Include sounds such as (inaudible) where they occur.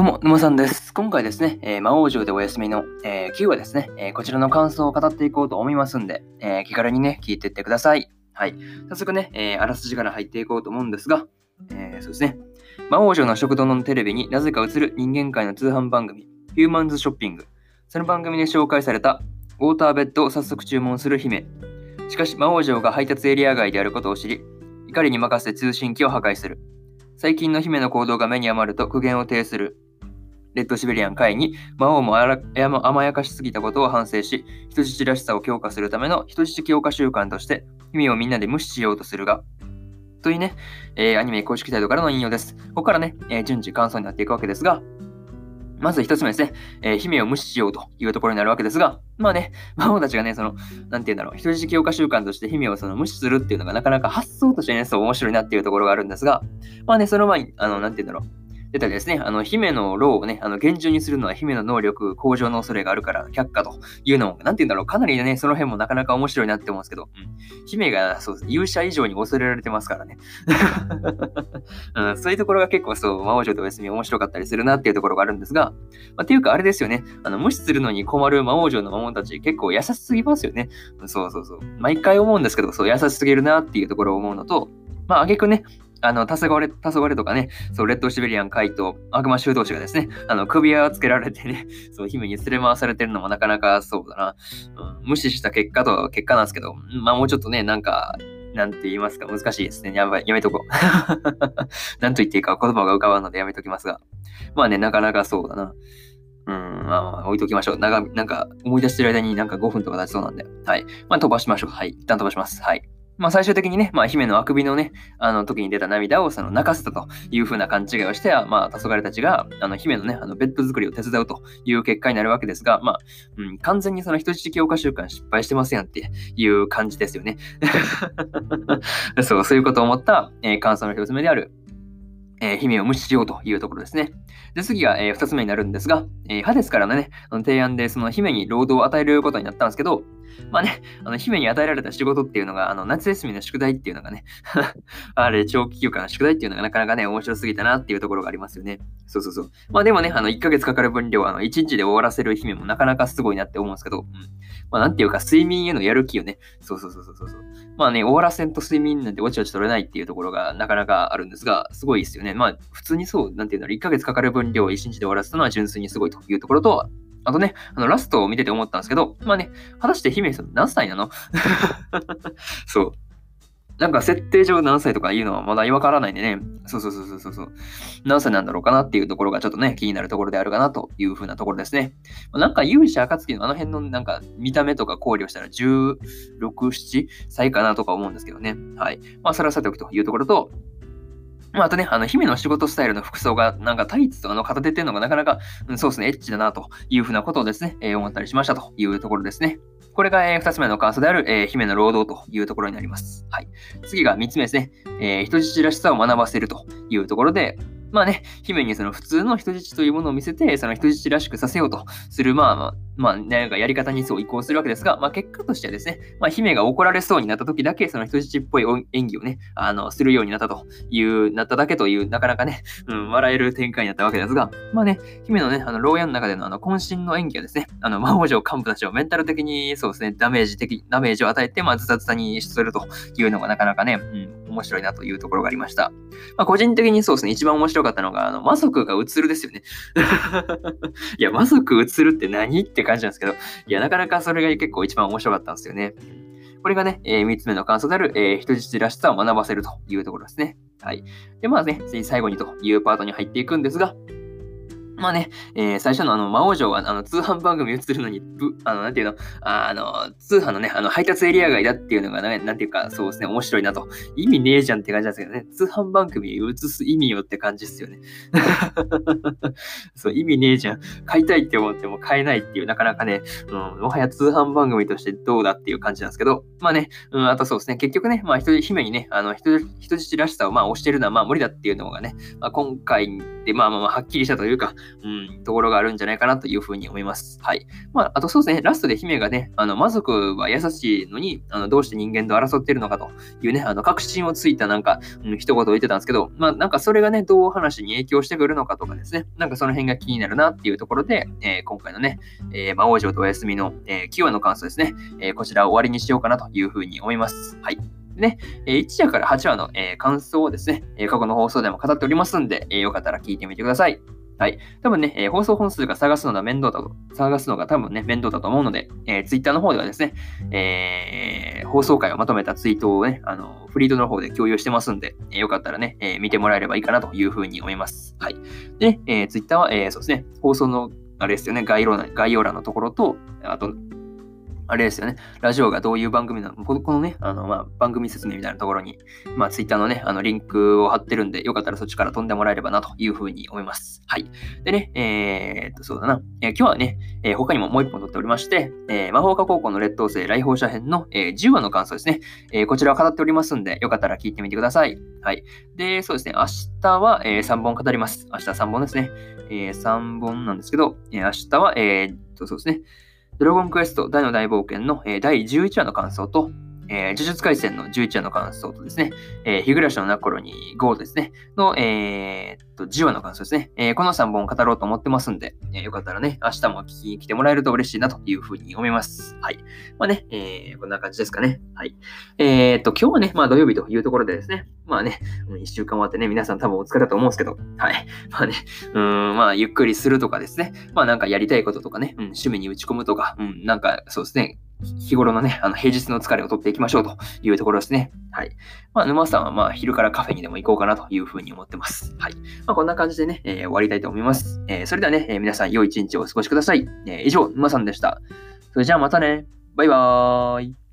どうも、沼さんです。今回ですね、えー、魔王城でお休みの、えー、9話ですね、えー、こちらの感想を語っていこうと思いますんで、え気軽にね、聞いていってください。はい。早速ね、えあらすじから入っていこうと思うんですが、えそうですね、魔王城の食堂のテレビになぜか映る人間界の通販番組、ヒューマンズショッピング。その番組で紹介されたウォーターベッドを早速注文する姫。しかし、魔王城が配達エリア外であることを知り、怒りに任せて通信機を破壊する。最近の姫の行動が目に余ると苦言を呈する。レッドシベリアン会に魔王も甘やかしすぎたことを反省し、人質らしさを強化するための人質強化習慣として、姫をみんなで無視しようとするが、というね、えー、アニメ公式サイトからの引用です。ここからね、えー、順次感想になっていくわけですが、まず一つ目ですね、えー、姫を無視しようというところになるわけですが、まあね、魔王たちがね、その、なんて言うんだろう、人質強化習慣として姫をその無視するっていうのがなかなか発想としてね、そう面白いなっていうところがあるんですが、まあね、その前に、あの、なんて言うんだろう、出たりですね、あの、姫のローをね、あの、厳重にするのは姫の能力向上の恐れがあるから却下というのも、なんて言うんだろう、かなりね、その辺もなかなか面白いなって思うんですけど、うん、姫が、そう、勇者以上に恐れられてますからね。(laughs) うん、そういうところが結構そう、魔王女とお休み面白かったりするなっていうところがあるんですが、まあ、っていうかあれですよね、あの、無視するのに困る魔王女の魔物たち結構優しすぎますよね。そうそうそう。毎回思うんですけど、そう、優しすぎるなっていうところを思うのと、まあ、あげくね、あの、黄昏、黄昏とかね、そう、レッドシベリアン海と悪魔修道士がですね、あの、首輪をつけられてね、(laughs) そう、姫に連れ回されてるのもなかなかそうだな、うん、無視した結果と、結果なんですけど、まあもうちょっとね、なんか、なんて言いますか、難しいですね。やばい、やめとこう。(laughs) なんと言っていいか言葉が浮かばんのでやめときますが。まあね、なかなかそうだな。うん、まあ、まあ、置いときましょう。長なんか、思い出してる間になんか5分とか経ちそうなんで。はい。まあ、飛ばしましょう。はい。一旦飛ばします。はい。まあ、最終的にね、まあ、姫のあくびのね、あの時に出た涙をその泣かせたというふうな勘違いをしては、まあ、黄昏たちが、あの姫のね、あのベッド作りを手伝うという結果になるわけですが、まあ、うん、完全にその人質強化習慣失敗してますやんっていう感じですよね。(laughs) そう、そういうことを思った、えー、感想の一つ目である、えー、姫を無視しようというところですね。で、次が、えー、二つ目になるんですが、えー、ハデスからのね、の提案でその姫に労働を与えることになったんですけど、まあね、あの姫に与えられた仕事っていうのが、あの夏休みの宿題っていうのがね (laughs) あれ、長期休暇の宿題っていうのがなかなかね、面白すぎたなっていうところがありますよね。そうそうそう。まあでもね、あの1ヶ月かかる分量、あの1日で終わらせる姫もなかなかすごいなって思うんですけど、うん、まあなんていうか、睡眠へのやる気をね、そうそうそうそうそう。まあね、終わらせんと睡眠なんておちおち取れないっていうところがなかなかあるんですが、すごいですよね。まあ普通にそう、なんていうんだろう、1ヶ月かかる分量を1日で終わらせたのは純粋にすごいというところと、あとね、あの、ラストを見てて思ったんですけど、まあね、果たして姫さん何歳なの？(laughs) そう。なんか設定上何歳とかいうのはまだわからないんでね、そうそうそうそうそう、何歳なんだろうかなっていうところがちょっとね、気になるところであるかなというふうなところですね。なんか勇者暁のあの辺のなんか見た目とか考慮したら16、7歳かなとか思うんですけどね。はい。まあ、それはさておきというところと、まあ、あとね、あの、姫の仕事スタイルの服装が、なんかタイツとかの片手っていうのがなかなか、うん、そうですね、エッチだなというふうなことをですね、えー、思ったりしましたというところですね。これが、えー、2つ目の感想である、えー、姫の労働というところになります。はい。次が3つ目ですね。えー、人質らしさを学ばせるというところで、まあね、姫にその普通の人質というものを見せて、その人質らしくさせようとする、まあまあ、まあ、なんかやり方にそう移行するわけですが、まあ結果としてはですね、まあ姫が怒られそうになった時だけ、その人質っぽい演技をね、あの、するようになったという、なっただけという、なかなかね、うん、笑える展開になったわけですが、まあね、姫のね、あの、牢屋の中でのあの、渾身の演技がですね、あの、魔王城幹部たちをメンタル的に、そうですね、ダメージ的、ダメージを与えて、まあ、ズタズタにするというのがなかなかね、うん、面白いなというところがありました。まあ、個人的にそうですね、一番面白かったのが、あの、魔族が映るですよね。(laughs) いや、魔族映るって何って感じなんですけど、いや、なかなかそれが結構一番面白かったんですよね。これがね、えー、3つ目の感想である、えー、人質らしさを学ばせるというところですね。はい。で、まあね、次最後にというパートに入っていくんですが、まあね、えー、最初のあの、魔王城は、あの、通販番組映るのに、ぶ、あの、なんていうの、あの、通販のね、あの、配達エリア外だっていうのがね、なんていうか、そうですね、面白いなと。意味ねえじゃんって感じなんですけどね、通販番組映す意味よって感じですよね。(laughs) そう、意味ねえじゃん。買いたいって思っても買えないっていう、なかなかね、うん、もはや通販番組としてどうだっていう感じなんですけど、まあね、うん、あとそうですね、結局ね、まあ、人姫にね、あの、人、人質らしさをまあ、押してるのはまあ、無理だっていうのがね、まあ、今回で、まあまあまあ、はっきりしたというか、うん、ところがあるんじゃないかなというふうに思います。はい。まあ、あとそうですね、ラストで姫がね、あの、魔族は優しいのに、あの、どうして人間と争ってるのかというね、あの、確信をついたなんか、うん、一言を言ってたんですけど、まあ、なんかそれがね、どう話に影響してくるのかとかですね、なんかその辺が気になるなっていうところで、えー、今回のね、えー、魔王城とお休みの、えー、9話の感想ですね、えー、こちらを終わりにしようかなというふうに思います。はい。ね、1話から8話の、感想をですね、過去の放送でも語っておりますんで、よかったら聞いてみてください。はい。多分ね、えー、放送本数が探すのが面倒だと、探すのが多分ね、面倒だと思うので、えー、Twitter の方ではですね、えー、放送回をまとめたツイートをね、あの、フリードの方で共有してますんで、えー、よかったらね、え、見てもらえればいいかなというふうに思います。はい。で、えー、Twitter は、え、そうですね、放送の、あれですよね、概要欄概要欄のところと、あと、あれですよね、ラジオがどういう番組なの？このね、あの、まあ、番組説明みたいなところに、まあ、ツイッターのね、あの、リンクを貼ってるんで、よかったらそっちから飛んでもらえればなというふうに思います。はい。でね、えー、っと、そうだな。えー、今日はね、えー、他にももう一本撮っておりまして、えー、魔法科高校の劣等生来訪者編の、えー、10話の感想ですね。えー、こちらを語っておりますんで、よかったら聞いてみてください。はい。で、そうですね、明日は、えー、3本語ります。明日3本ですね。えー、3本なんですけど、えー、明日は、えー、っと、そうですね。ドラゴンクエスト大の大冒険の、え、第11話の感想と、えー、呪術廻戦の11話の感想とですね、えー、日暮らしの中頃に GO ですね、の、えー、っと、10話の感想ですね、えー、この3本語ろうと思ってますんで、えー、よかったらね、明日も聞きに来てもらえると嬉しいなというふうに思います。はい。まあね、えー、こんな感じですかね。はい。えー、っと、今日はね、まあ土曜日というところでですね、まあね、1週間終わってね、皆さん多分お疲れだと思うんですけど、はい。(laughs) まあね、うん、まあゆっくりするとかですね、まあなんかやりたいこととかね、うん、趣味に打ち込むとか、うん、なんかそうですね、日頃のね、あの平日の疲れを取っていきましょうというところですね。はい。まあ、沼さんはまあ昼からカフェにでも行こうかなというふうに思ってます。はい。まあ、こんな感じでね、えー、終わりたいと思います。えー、それではね、えー、皆さん良い一日をお過ごしください。え以上、沼さんでした。それじゃあまたね。バイバーイ。